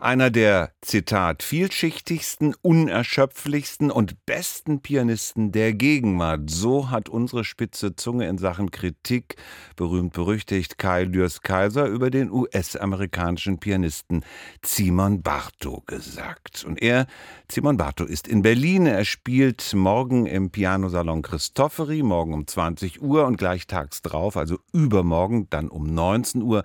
Einer der, Zitat, vielschichtigsten, unerschöpflichsten und besten Pianisten der Gegenwart. So hat unsere spitze Zunge in Sachen Kritik, berühmt berüchtigt Kai Lürs Kaiser, über den US-amerikanischen Pianisten Simon Bartow gesagt. Und er, Simon Bartow, ist in Berlin. Er spielt morgen im Pianosalon Christofferi, morgen um 20 Uhr und gleich tags drauf, also übermorgen, dann um 19 Uhr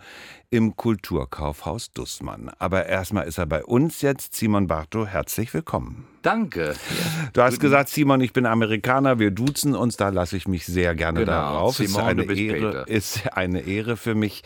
im Kulturkaufhaus Dussmann. Aber erstmal ist er bei uns jetzt. Simon Bartow, herzlich willkommen. Danke. Du hast gesagt, Simon, ich bin Amerikaner, wir duzen uns, da lasse ich mich sehr gerne genau. darauf. Simon, ist eine, Ehre, ist eine Ehre für mich.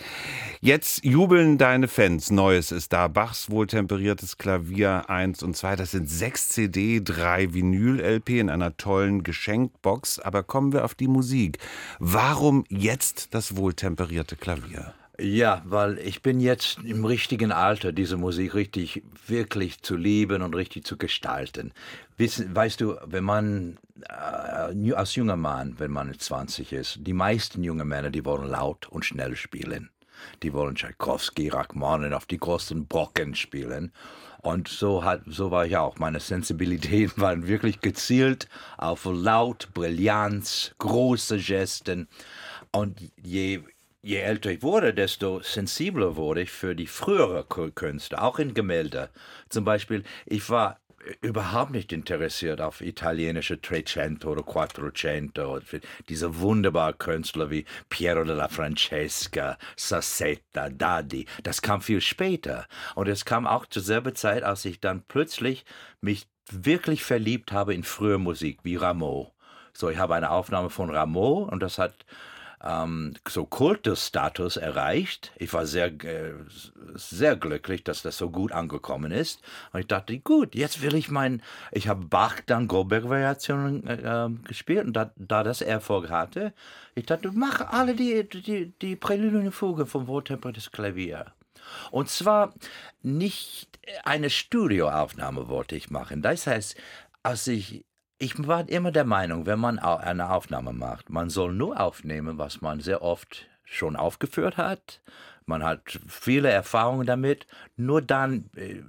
Jetzt jubeln deine Fans. Neues ist da. Bachs wohltemperiertes Klavier 1 und 2. Das sind sechs CD, drei Vinyl-LP in einer tollen Geschenkbox. Aber kommen wir auf die Musik. Warum jetzt das wohltemperierte Klavier? Ja, weil ich bin jetzt im richtigen Alter, diese Musik richtig, wirklich zu lieben und richtig zu gestalten. Wissen, weißt du, wenn man äh, als junger Mann, wenn man 20 ist, die meisten jungen Männer, die wollen laut und schnell spielen. Die wollen Tchaikovsky, Rachmaninoff, die großen Brocken spielen. Und so, hat, so war ich auch. Meine Sensibilitäten waren wirklich gezielt auf Laut, Brillanz, große Gesten. Und je je älter ich wurde, desto sensibler wurde ich für die frühere Künste, auch in Gemälde. Zum Beispiel, ich war überhaupt nicht interessiert auf italienische Trecento oder Quattrocento, diese wunderbaren Künstler wie Piero della Francesca, Sassetta, Daddi. Das kam viel später. Und es kam auch zur selben Zeit, als ich dann plötzlich mich wirklich verliebt habe in frühe Musik, wie Rameau. So, ich habe eine Aufnahme von Rameau und das hat ähm, so Kultusstatus erreicht. Ich war sehr, äh, sehr glücklich, dass das so gut angekommen ist. Und ich dachte, gut, jetzt will ich mein, ich habe Bach dann Goldberg-Variationen äh, ähm, gespielt und da, da das Erfolg hatte, ich dachte, mach alle die, die, die Präludien Fuge vom Wohltemperiertes Klavier. Und zwar nicht eine Studioaufnahme wollte ich machen. Das heißt, als ich ich war immer der Meinung, wenn man eine Aufnahme macht, man soll nur aufnehmen, was man sehr oft schon aufgeführt hat. Man hat viele Erfahrungen damit. Nur dann äh,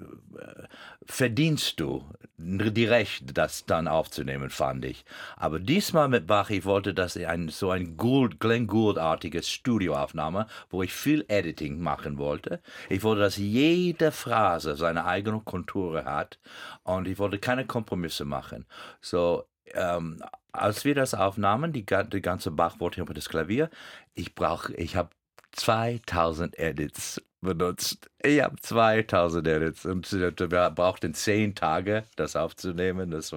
verdienst du die Recht, das dann aufzunehmen, fand ich. Aber diesmal mit Bach, ich wollte, dass ich ein, so ein Gould, Glenn Gould-artiges Studioaufnahme, wo ich viel Editing machen wollte. Ich wollte, dass jede Phrase seine eigene Kontur hat und ich wollte keine Kompromisse machen. So, ähm, als wir das aufnahmen, die, die ganze Bach wollte über das Klavier, ich brauche, ich habe 2000 Edits benutzt. Ich habe 2000 Edits und wir brauchten zehn Tage, das aufzunehmen. Das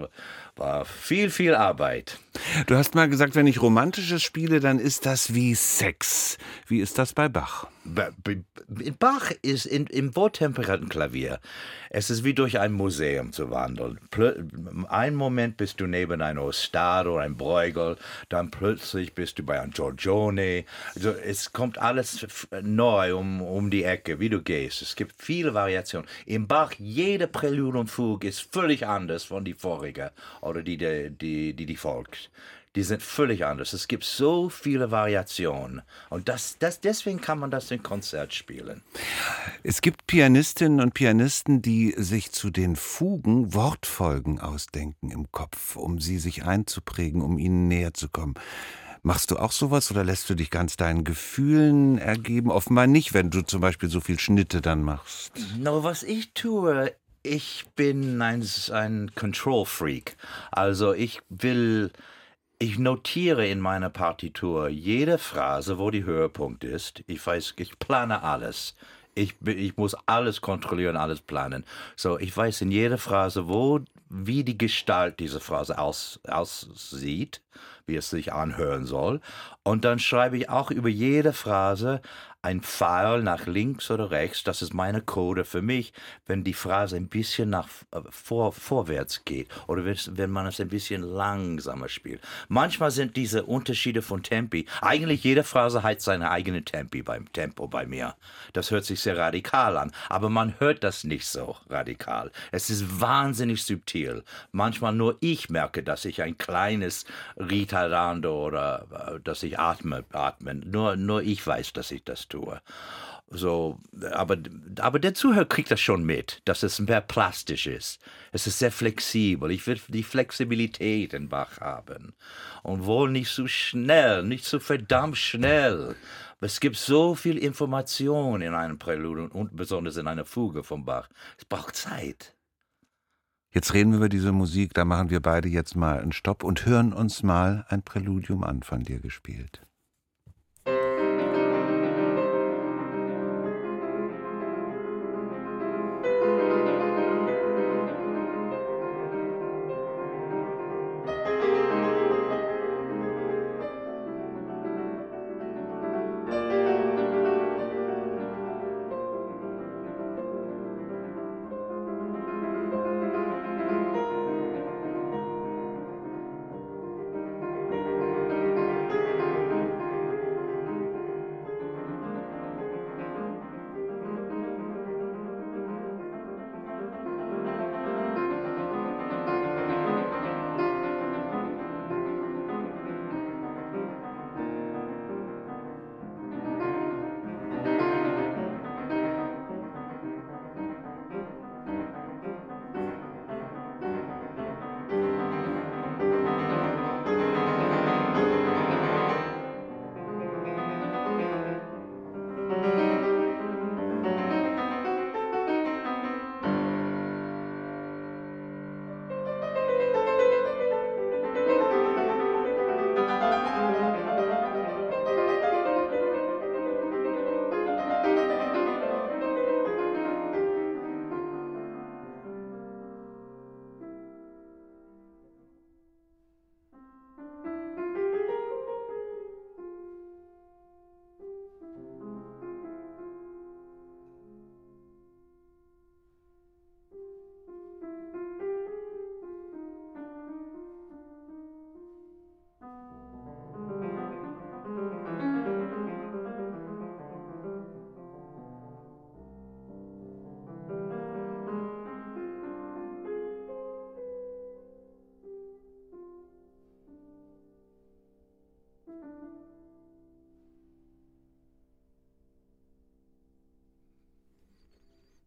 viel, viel Arbeit. Du hast mal gesagt, wenn ich Romantisches spiele, dann ist das wie Sex. Wie ist das bei Bach? Bach ist in, im wohltemperierten Klavier. Es ist wie durch ein Museum zu wandeln. Ein Moment bist du neben einem Ostado oder einem Bruegel, dann plötzlich bist du bei einem Giorgione. Also es kommt alles neu um, um die Ecke, wie du gehst. Es gibt viele Variationen. Im Bach, jede Prälude und Fuge ist völlig anders von die vorige oder die, die, die, die, die folgt die sind völlig anders. Es gibt so viele Variationen. Und das, das, deswegen kann man das in Konzert spielen. Es gibt Pianistinnen und Pianisten, die sich zu den Fugen Wortfolgen ausdenken im Kopf, um sie sich einzuprägen, um ihnen näher zu kommen. Machst du auch sowas oder lässt du dich ganz deinen Gefühlen ergeben? Offenbar nicht, wenn du zum Beispiel so viel Schnitte dann machst. No, was ich tue, ich bin ein, ein Control Freak. Also ich will ich notiere in meiner Partitur jede Phrase, wo die Höhepunkt ist. Ich weiß, ich plane alles. Ich, ich muss alles kontrollieren, alles planen. So, ich weiß in jeder Phrase, wo, wie die Gestalt dieser Phrase aus, aussieht, wie es sich anhören soll. Und dann schreibe ich auch über jede Phrase ein Pfeil nach links oder rechts, das ist meine Code für mich, wenn die Phrase ein bisschen nach äh, vor, vorwärts geht oder wenn man es ein bisschen langsamer spielt. Manchmal sind diese Unterschiede von Tempi, eigentlich jede Phrase hat seine eigene Tempi beim Tempo bei mir. Das hört sich sehr radikal an, aber man hört das nicht so radikal. Es ist wahnsinnig subtil. Manchmal nur ich merke, dass ich ein kleines Ritardando oder äh, dass ich atme, atme. Nur, nur ich weiß, dass ich das tue. So, aber, aber der Zuhörer kriegt das schon mit, dass es mehr plastisch ist. Es ist sehr flexibel. Ich will die Flexibilität in Bach haben. Und wohl nicht so schnell, nicht so verdammt schnell. Es gibt so viel Information in einem Präludium und besonders in einer Fuge von Bach. Es braucht Zeit. Jetzt reden wir über diese Musik, da machen wir beide jetzt mal einen Stopp und hören uns mal ein Präludium an von dir gespielt.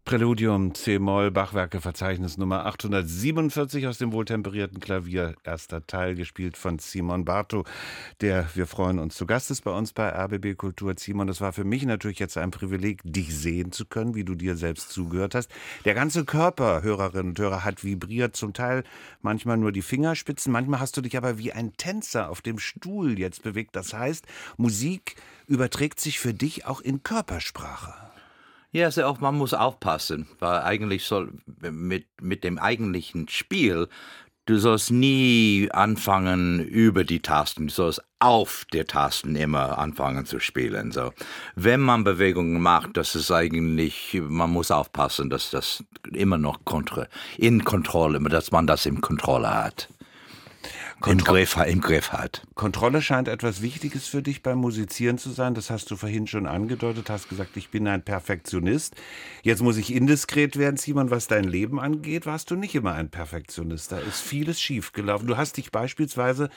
Präludium C-Moll, Bachwerke, Verzeichnis Nummer 847 aus dem wohltemperierten Klavier, erster Teil, gespielt von Simon Bartow, der, wir freuen uns, zu Gast ist bei uns bei RBB Kultur. Simon, das war für mich natürlich jetzt ein Privileg, dich sehen zu können, wie du dir selbst zugehört hast. Der ganze Körper, Hörerinnen und Hörer, hat vibriert, zum Teil manchmal nur die Fingerspitzen, manchmal hast du dich aber wie ein Tänzer auf dem Stuhl jetzt bewegt. Das heißt, Musik überträgt sich für dich auch in Körpersprache. Ja, also auch man muss aufpassen, weil eigentlich soll mit, mit dem eigentlichen Spiel, du sollst nie anfangen über die Tasten, du sollst auf der Tasten immer anfangen zu spielen. So, wenn man Bewegungen macht, das ist eigentlich, man muss aufpassen, dass das immer noch in Kontrolle, dass man das im Kontrolle hat. Im Griff, Im Griff hat. Kontrolle scheint etwas Wichtiges für dich beim Musizieren zu sein. Das hast du vorhin schon angedeutet. Hast gesagt, ich bin ein Perfektionist. Jetzt muss ich indiskret werden, Simon, was dein Leben angeht. Warst du nicht immer ein Perfektionist? Da ist vieles schiefgelaufen. Du hast dich beispielsweise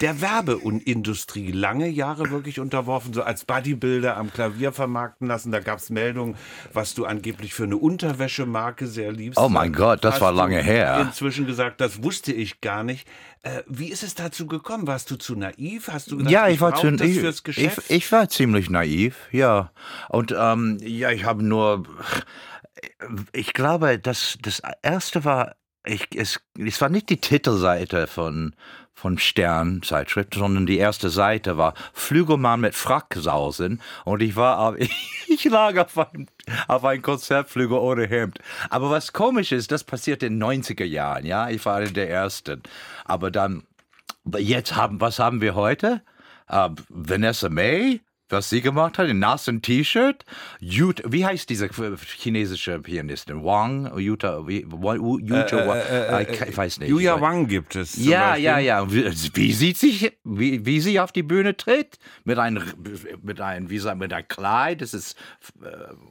der Werbeindustrie lange Jahre wirklich unterworfen, so als Bodybuilder am Klavier vermarkten lassen. Da gab es Meldungen, was du angeblich für eine Unterwäschemarke sehr liebst. Oh mein Gott, das war lange her. Inzwischen gesagt, das wusste ich gar nicht. Äh, wie ist es dazu gekommen? Warst du zu naiv? Hast du gedacht, ja, ich, ich war zu ich, fürs Geschäft? Ich, ich, war ziemlich naiv, ja. Und ähm, ja, ich habe nur, ich glaube, das, das erste war, ich, es, es war nicht die Titelseite von, von Stern Zeitschrift, sondern die erste Seite war Flügelmann mit Fracksausen und ich war, ich lag auf einem, auf einem Konzertflügel ohne Hemd. Aber was komisch ist, das passiert in den 90er Jahren, ja, ich war einer der Ersten. Aber dann, jetzt haben, was haben wir heute? Uh, Vanessa May, was sie gemacht hat, in nassen T-Shirt. Wie heißt diese chinesische Pianistin? Wang? Yuta, wie, Yuta, äh, äh, ich weiß nicht. Yuya Wang gibt es. Ja, ja, ja. Wie, wie sieht sich, wie, wie sie auf die Bühne tritt? Mit einem, mit einem, wie sagt mit einem Kleid? Das ist, uh,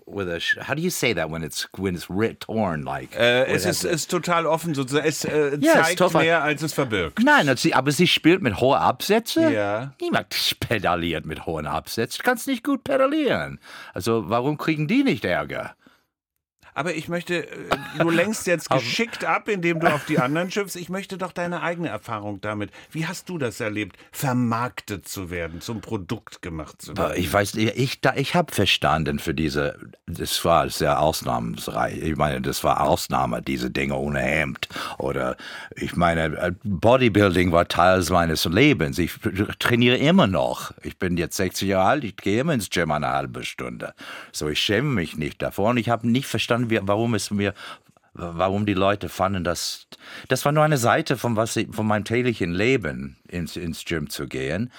with a, how do you say that when it's, when it's torn, like? Äh, es ist, ist total offen, sozusagen. Es äh, ja, zeigt es mehr, als es verbirgt. Nein, aber sie spielt mit hohen Absätzen. Ja. Niemand pedaliert mit hohen Absätzen. Jetzt kannst nicht gut pedalieren. Also warum kriegen die nicht Ärger? Aber ich möchte, äh, du lenkst jetzt geschickt ab, indem du auf die anderen schimpfst. Ich möchte doch deine eigene Erfahrung damit. Wie hast du das erlebt, vermarktet zu werden, zum Produkt gemacht zu werden? Ich weiß nicht, ich, ich habe verstanden für diese, das war sehr ausnahmsreich. Ich meine, das war Ausnahme, diese Dinge ohne Hemd. Oder ich meine, Bodybuilding war Teil meines Lebens. Ich trainiere immer noch. Ich bin jetzt 60 Jahre alt, ich gehe immer ins Gym eine halbe Stunde. So, ich schäme mich nicht davor und ich habe nicht verstanden, wir, warum es mir warum die Leute fanden, dass das war nur eine Seite von was ich, von meinem täglichen Leben ins, ins Gym zu gehen.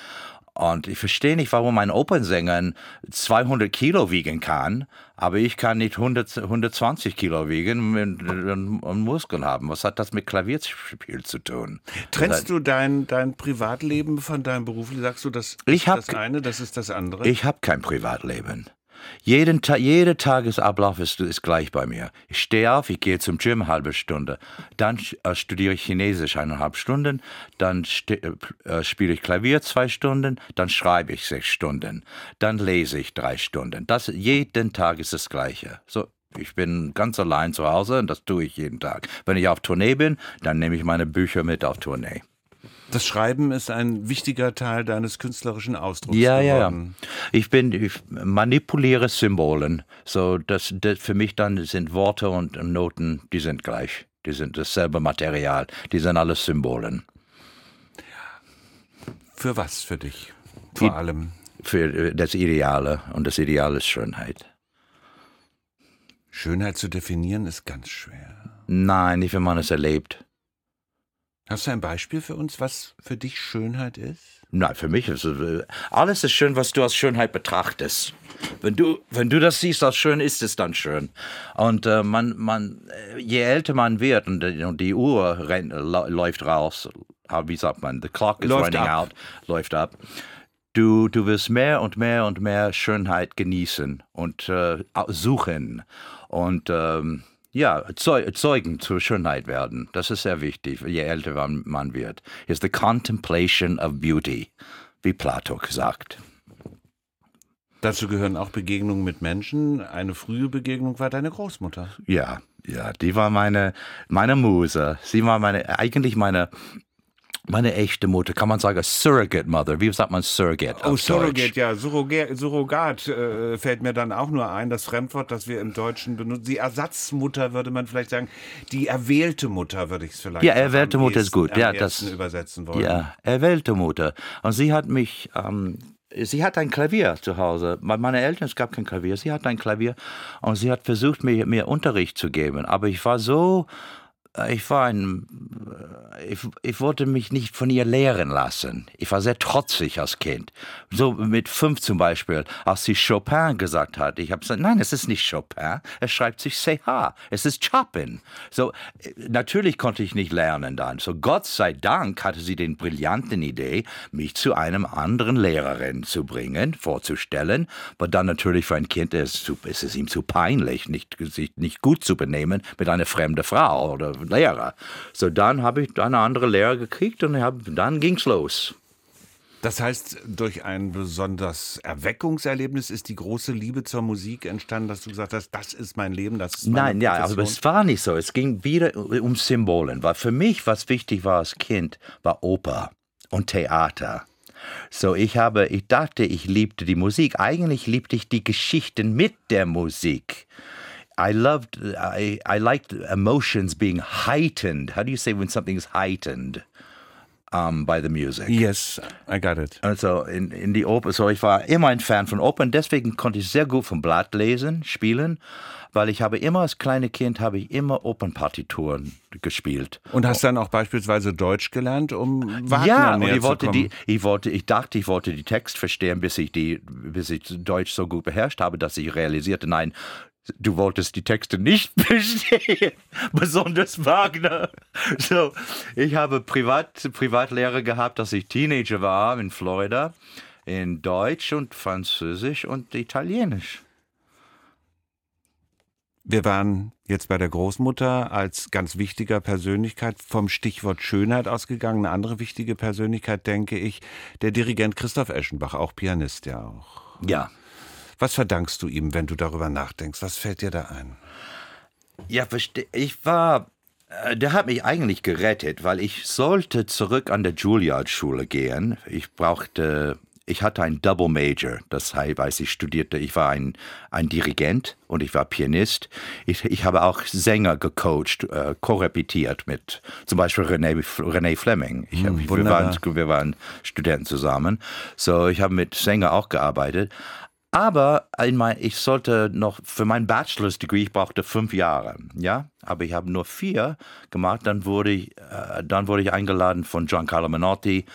Und ich verstehe nicht, warum ein Opernsänger 200 Kilo wiegen kann, aber ich kann nicht 100, 120 Kilo wiegen und, und, Muskeln haben. Was hat das mit Klavierspiel zu tun? Trennst du dein, dein Privatleben von deinem Beruf? Sagst du, das ist das eine, das ist das andere? Ich habe kein Privatleben. Jeden Ta jeder Tagesablauf ist, ist gleich bei mir. Ich stehe auf, ich gehe zum Gym halbe Stunde, dann äh, studiere ich Chinesisch eineinhalb Stunden, dann äh, spiele ich Klavier zwei Stunden, dann schreibe ich sechs Stunden, dann lese ich drei Stunden. Das, jeden Tag ist das Gleiche. So, ich bin ganz allein zu Hause und das tue ich jeden Tag. Wenn ich auf Tournee bin, dann nehme ich meine Bücher mit auf Tournee. Das Schreiben ist ein wichtiger Teil deines künstlerischen Ausdrucks ja, geworden. Ja, ja. Ich bin, ich manipuliere Symbolen. So, das, das für mich dann sind Worte und Noten, die sind gleich. Die sind dasselbe Material. Die sind alles Symbolen. Für was für dich? Vor die, allem. Für das Ideale. Und das Ideal ist Schönheit. Schönheit zu definieren ist ganz schwer. Nein, nicht, wenn man es erlebt. Hast du ein Beispiel für uns, was für dich Schönheit ist? Nein, für mich ist es, alles ist schön, was du als Schönheit betrachtest. Wenn du, wenn du das siehst als schön, ist es dann schön. Und äh, man, man, je älter man wird und, und die Uhr rennt, läuft raus, wie sagt man, the clock is läuft running ab. out, läuft ab. Du, du wirst mehr und mehr und mehr Schönheit genießen und äh, suchen. Und ähm, ja, Zeugen zur Schönheit werden. Das ist sehr wichtig, je älter man wird. Ist the contemplation of beauty, wie Plato sagt. Dazu gehören auch Begegnungen mit Menschen. Eine frühe Begegnung war deine Großmutter. Ja, ja, die war meine, meine Muse. Sie war meine, eigentlich meine meine echte Mutter, kann man sagen, Surrogate Mother. Wie sagt man Surrogate? Oh, Surrogate, Deutsch? ja. Surrogat, Surrogat äh, fällt mir dann auch nur ein, das Fremdwort, das wir im Deutschen benutzen. Die Ersatzmutter würde man vielleicht sagen. Die erwählte Mutter würde ich es vielleicht Ja, erwählte Mutter ist gut. Ja, das übersetzen wollen. Ja, erwählte Mutter. Und sie hat mich. Ähm, sie hat ein Klavier zu Hause. Bei meinen Eltern, es gab kein Klavier. Sie hat ein Klavier und sie hat versucht, mir, mir Unterricht zu geben. Aber ich war so ich war ein, ich, ich wollte mich nicht von ihr lehren lassen. Ich war sehr trotzig als Kind. So mit fünf zum Beispiel, als sie Chopin gesagt hat. Ich habe gesagt, nein, es ist nicht Chopin. Es schreibt sich CH. Es ist Chopin. So, natürlich konnte ich nicht lernen dann. So, Gott sei Dank hatte sie den brillanten Idee, mich zu einem anderen Lehrerin zu bringen, vorzustellen. Aber dann natürlich für ein Kind ist, ist es ihm zu peinlich, nicht, sich nicht gut zu benehmen mit einer fremden Frau oder Lehrer. So, dann habe ich eine andere Lehrer gekriegt und hab, dann ging's los. Das heißt, durch ein besonders Erweckungserlebnis ist die große Liebe zur Musik entstanden, dass du gesagt hast, das ist mein Leben, das ist meine Nein, ja, aber es war nicht so. Es ging wieder um Symbolen. Weil für mich, was wichtig war als Kind, war Oper und Theater. So, ich habe, ich dachte, ich liebte die Musik. Eigentlich liebte ich die Geschichten mit der Musik. I loved, I, I liked emotions being heightened. How do you say when something is heightened? Um, by the music. Yes, I got it. Also in, in die Oper, so ich war immer ein Fan von Opern, deswegen konnte ich sehr gut vom Blatt lesen, spielen, weil ich habe immer als kleines Kind habe ich immer Opernpartituren gespielt. Und hast dann auch beispielsweise Deutsch gelernt, um Wagner ja, näher und ich wollte zu die, ich wollte, ich dachte, ich wollte die Text verstehen, bis ich die, bis ich Deutsch so gut beherrscht habe, dass ich realisierte, nein, Du wolltest die Texte nicht bestehen, besonders Wagner. So, ich habe Privat, Privatlehre gehabt, als ich Teenager war in Florida, in Deutsch und Französisch und Italienisch. Wir waren jetzt bei der Großmutter als ganz wichtiger Persönlichkeit vom Stichwort Schönheit ausgegangen. Eine andere wichtige Persönlichkeit, denke ich, der Dirigent Christoph Eschenbach, auch Pianist ja auch. Ja. Was verdankst du ihm, wenn du darüber nachdenkst? Was fällt dir da ein? Ja, verstehe. Ich war äh, der hat mich eigentlich gerettet, weil ich sollte zurück an der Juilliard-Schule gehen. Ich brauchte, ich hatte ein Double Major, das heißt, ich studierte, ich war ein, ein Dirigent und ich war Pianist. Ich, ich habe auch Sänger gecoacht, äh, korrepetiert mit zum Beispiel René, René Fleming. Ich hm, wir, waren, wir waren Studenten zusammen. So, ich habe mit Sänger auch gearbeitet. Aber mein, ich sollte noch für mein Bachelor's Degree, ich brauchte fünf Jahre, ja, aber ich habe nur vier gemacht. Dann wurde ich, äh, dann wurde ich eingeladen von Giancarlo Menotti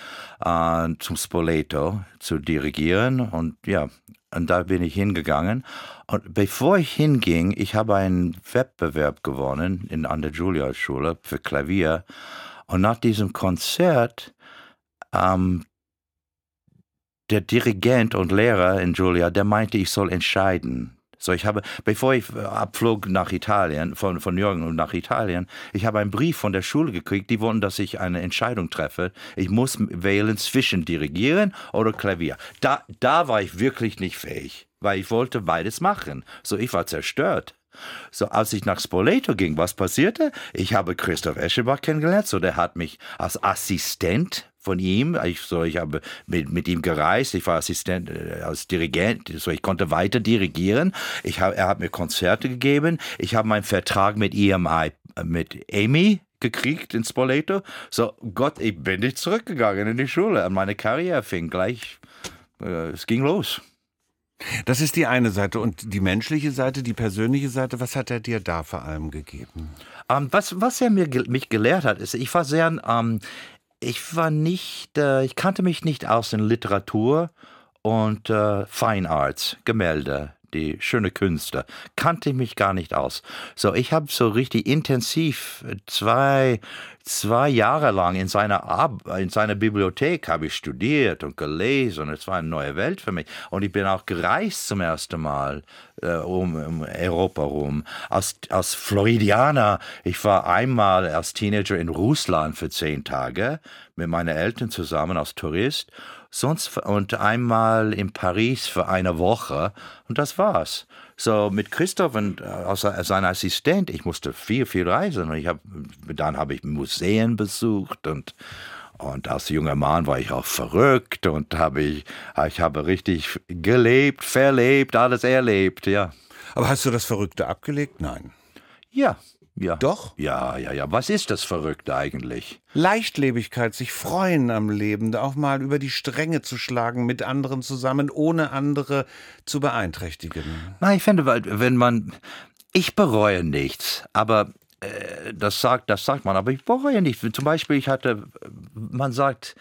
äh, zum Spoleto zu dirigieren und ja, und da bin ich hingegangen. Und bevor ich hinging, ich habe einen Wettbewerb gewonnen in, an der Juilliard-Schule für Klavier. Und nach diesem Konzert ähm, der Dirigent und Lehrer in Julia, der meinte, ich soll entscheiden. So, ich habe, bevor ich äh, abflog nach Italien, von, von Jürgen nach Italien, ich habe einen Brief von der Schule gekriegt, die wollten, dass ich eine Entscheidung treffe. Ich muss wählen zwischen Dirigieren oder Klavier. Da, da war ich wirklich nicht fähig, weil ich wollte beides machen. So, ich war zerstört. So, als ich nach Spoleto ging, was passierte? Ich habe Christoph Eschenbach kennengelernt, so der hat mich als Assistent von ihm. Ich, so, ich habe mit, mit ihm gereist, ich war Assistent äh, als Dirigent, so ich konnte weiter dirigieren. Ich hab, er hat mir Konzerte gegeben. Ich habe meinen Vertrag mit EMI, äh, mit Amy gekriegt in Spoleto. So, Gott, ich bin nicht zurückgegangen in die Schule. Und meine Karriere fing gleich, äh, es ging los. Das ist die eine Seite. Und die menschliche Seite, die persönliche Seite, was hat er dir da vor allem gegeben? Ähm, was, was er mir, mich gelehrt hat, ist, ich war sehr ähm, ich war nicht, äh, ich kannte mich nicht aus in Literatur und äh, Fine Arts, Gemälde, die schöne Künste, kannte ich mich gar nicht aus. So, ich habe so richtig intensiv zwei, zwei Jahre lang in seiner, Ab in seiner Bibliothek habe ich studiert und gelesen und es war eine neue Welt für mich. Und ich bin auch gereist zum ersten Mal äh, um, um Europa rum. Als, als Floridianer, ich war einmal als Teenager in Russland für zehn Tage mit meinen Eltern zusammen als Tourist sonst und einmal in Paris für eine Woche und das war's. So mit Christoph und äh, als sein Assistent, ich musste viel, viel reisen und ich hab, dann habe ich Museen besucht und und als junger Mann war ich auch verrückt und habe ich, ich habe richtig gelebt, verlebt, alles erlebt, ja. Aber hast du das Verrückte abgelegt? Nein. Ja, ja. Doch? Ja, ja, ja. Was ist das Verrückte eigentlich? Leichtlebigkeit, sich freuen am Leben, auch mal über die Stränge zu schlagen mit anderen zusammen, ohne andere zu beeinträchtigen. Na, ich finde, wenn man. Ich bereue nichts, aber das sagt, das sagt man, aber ich bereue nicht. Zum Beispiel, ich hatte, man sagt,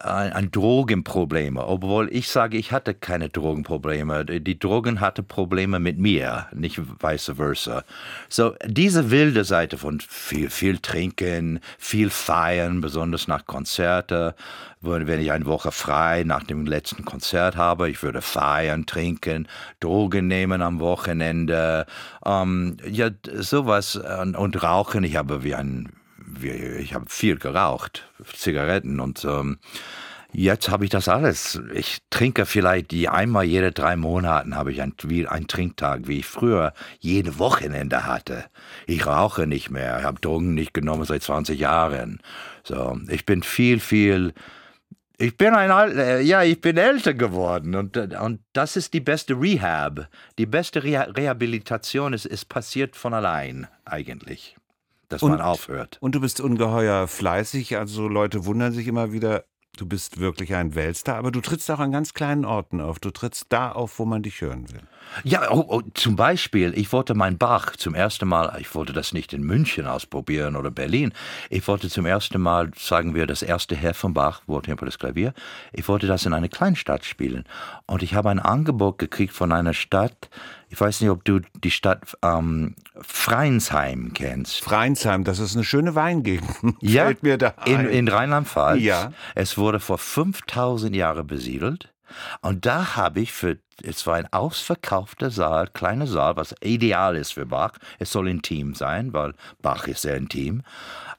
ein, ein Drogenprobleme, obwohl ich sage, ich hatte keine Drogenprobleme. Die Drogen hatte Probleme mit mir, nicht vice versa. So, diese wilde Seite von viel, viel trinken, viel feiern, besonders nach Konzerte. Wenn ich eine Woche frei nach dem letzten Konzert habe, ich würde feiern, trinken, Drogen nehmen am Wochenende, ähm, ja, sowas und, und rauchen. Ich habe wie ein ich habe viel geraucht, Zigaretten und ähm, jetzt habe ich das alles. Ich trinke vielleicht die einmal jede drei Monate habe ich ein, wie ein Trinktag, wie ich früher jede Wochenende hatte. Ich rauche nicht mehr, ich habe Drogen nicht genommen seit 20 Jahren. So, ich bin viel, viel ich bin ein äh, ja, ich bin älter geworden und, und das ist die beste Rehab. Die beste Reha Rehabilitation ist, ist passiert von allein eigentlich dass und, man aufhört. Und du bist ungeheuer fleißig, also Leute wundern sich immer wieder, du bist wirklich ein Weltstar, aber du trittst auch an ganz kleinen Orten auf. Du trittst da auf, wo man dich hören will. Ja, oh, oh, zum Beispiel, ich wollte mein Bach zum ersten Mal, ich wollte das nicht in München ausprobieren oder Berlin. Ich wollte zum ersten Mal, sagen wir, das erste Herr von Bach, Wohltempo das Klavier, ich wollte das in einer Kleinstadt spielen. Und ich habe ein Angebot gekriegt von einer Stadt, ich weiß nicht, ob du die Stadt ähm, Freinsheim kennst. Freinsheim, das ist eine schöne Weingegend. Ja, Fällt mir da ein. in, in Rheinland-Pfalz. Ja. Es wurde vor 5000 Jahren besiedelt. Und da habe ich für, es war ein ausverkaufter Saal, kleiner Saal, was ideal ist für Bach. Es soll intim sein, weil Bach ist sehr intim.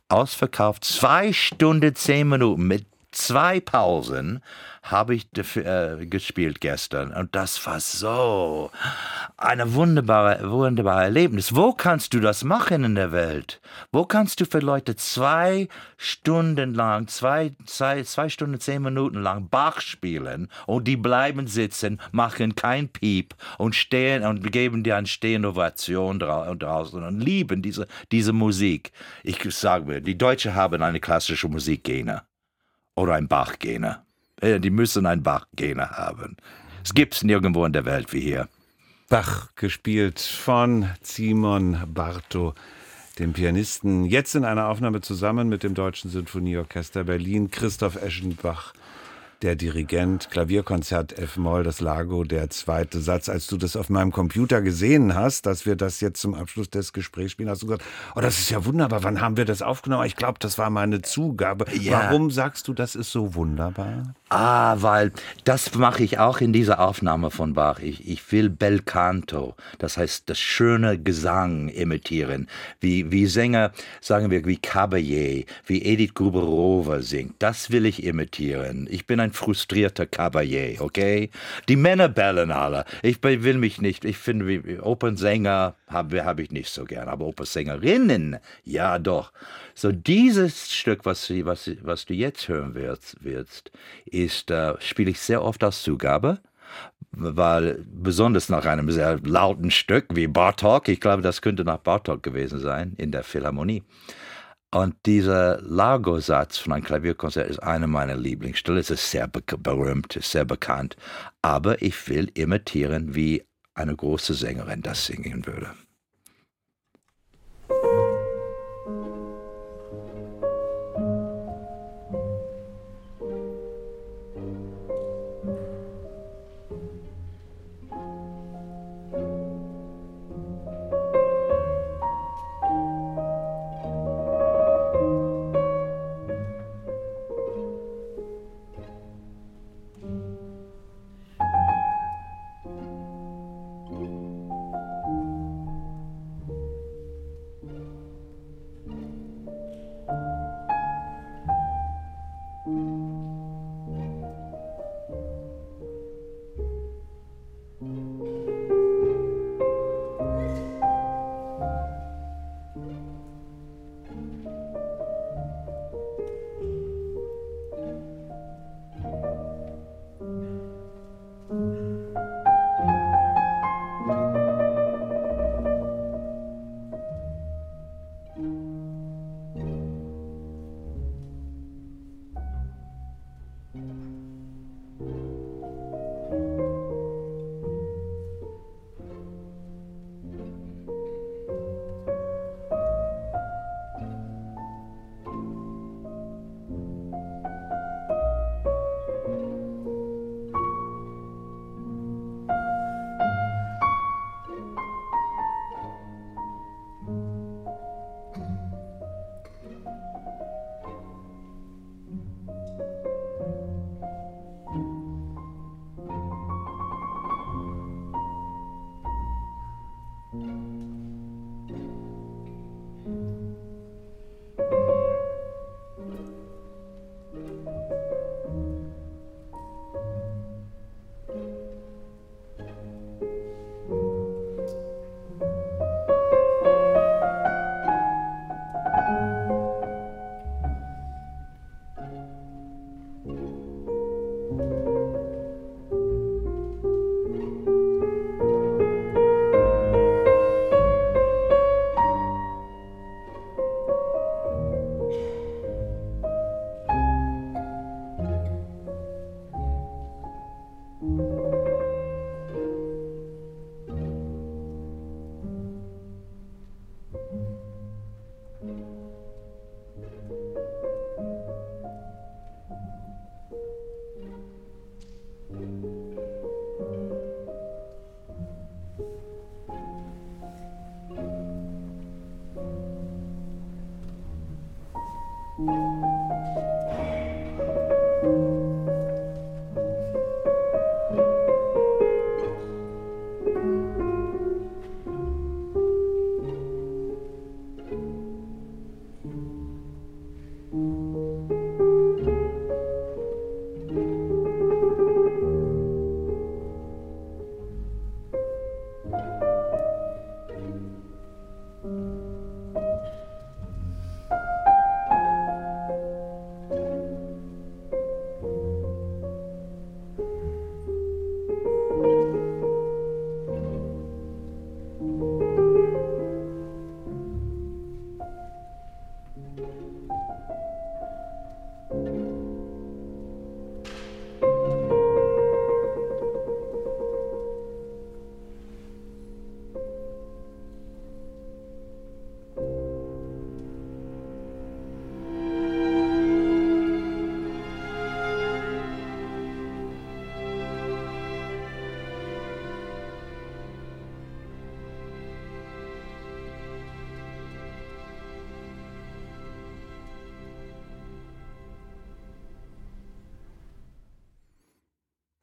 Ausverkauft, zwei Stunden, zehn Minuten mit Zwei Pausen habe ich äh, gespielt gestern und das war so eine wunderbare, wunderbare Erlebnis. Wo kannst du das machen in der Welt? Wo kannst du für Leute zwei Stunden lang, zwei, zwei, zwei Stunden, zehn Minuten lang Bach spielen und die bleiben sitzen, machen kein Piep und stehen und geben dir eine stehende Ovation draußen und lieben diese, diese Musik. Ich sage mir, die Deutschen haben eine klassische Musikgene oder ein Bachgene. Die müssen ein Bachgene haben. Es gibt es nirgendwo in der Welt wie hier. Bach gespielt von Simon Bartow, dem Pianisten. Jetzt in einer Aufnahme zusammen mit dem Deutschen Sinfonieorchester Berlin, Christoph Eschenbach der Dirigent, Klavierkonzert F-Moll, das Lago, der zweite Satz. Als du das auf meinem Computer gesehen hast, dass wir das jetzt zum Abschluss des Gesprächs spielen, hast du gesagt, oh, das ist ja wunderbar, wann haben wir das aufgenommen? Ich glaube, das war meine Zugabe. Ja. Warum sagst du, das ist so wunderbar? Ah, weil das mache ich auch in dieser Aufnahme von Bach. Ich, ich will Bel Canto, das heißt das schöne Gesang imitieren, wie, wie Sänger, sagen wir, wie Caballé, wie Edith Gruberova singt. Das will ich imitieren. Ich bin ein frustrierter Caballé, okay? Die Männer bellen alle. Ich will mich nicht, ich finde, Opernsänger habe hab ich nicht so gern, aber Opernsängerinnen, ja doch. So dieses Stück, was, was, was du jetzt hören wirst, wirst ist, äh, spiele ich sehr oft als Zugabe, weil besonders nach einem sehr lauten Stück wie Bartok, ich glaube, das könnte nach Bartok gewesen sein in der Philharmonie. Und dieser Largo-Satz von einem Klavierkonzert ist einer meiner Lieblingsstücke. Es ist sehr berühmt, sehr bekannt. Aber ich will imitieren, wie eine große Sängerin das singen würde.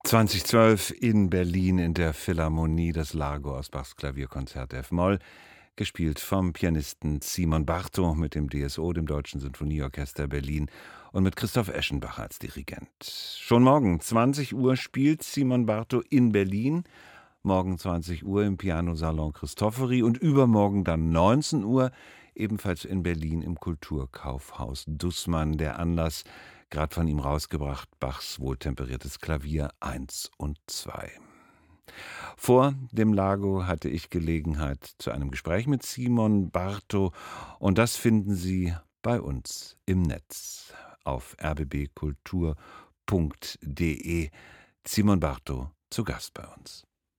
2012 in Berlin in der Philharmonie das Lago aus Bachs Klavierkonzert F-Moll, gespielt vom Pianisten Simon Bartow mit dem DSO, dem Deutschen Sinfonieorchester Berlin und mit Christoph Eschenbach als Dirigent. Schon morgen 20 Uhr spielt Simon Bartow in Berlin, morgen 20 Uhr im Pianosalon Christophori und übermorgen dann 19 Uhr ebenfalls in Berlin im Kulturkaufhaus Dussmann. Der Anlass gerade von ihm rausgebracht, Bachs wohltemperiertes Klavier 1 und 2. Vor dem Lago hatte ich Gelegenheit zu einem Gespräch mit Simon Bartow und das finden Sie bei uns im Netz auf rbbkultur.de. Simon Bartow zu Gast bei uns.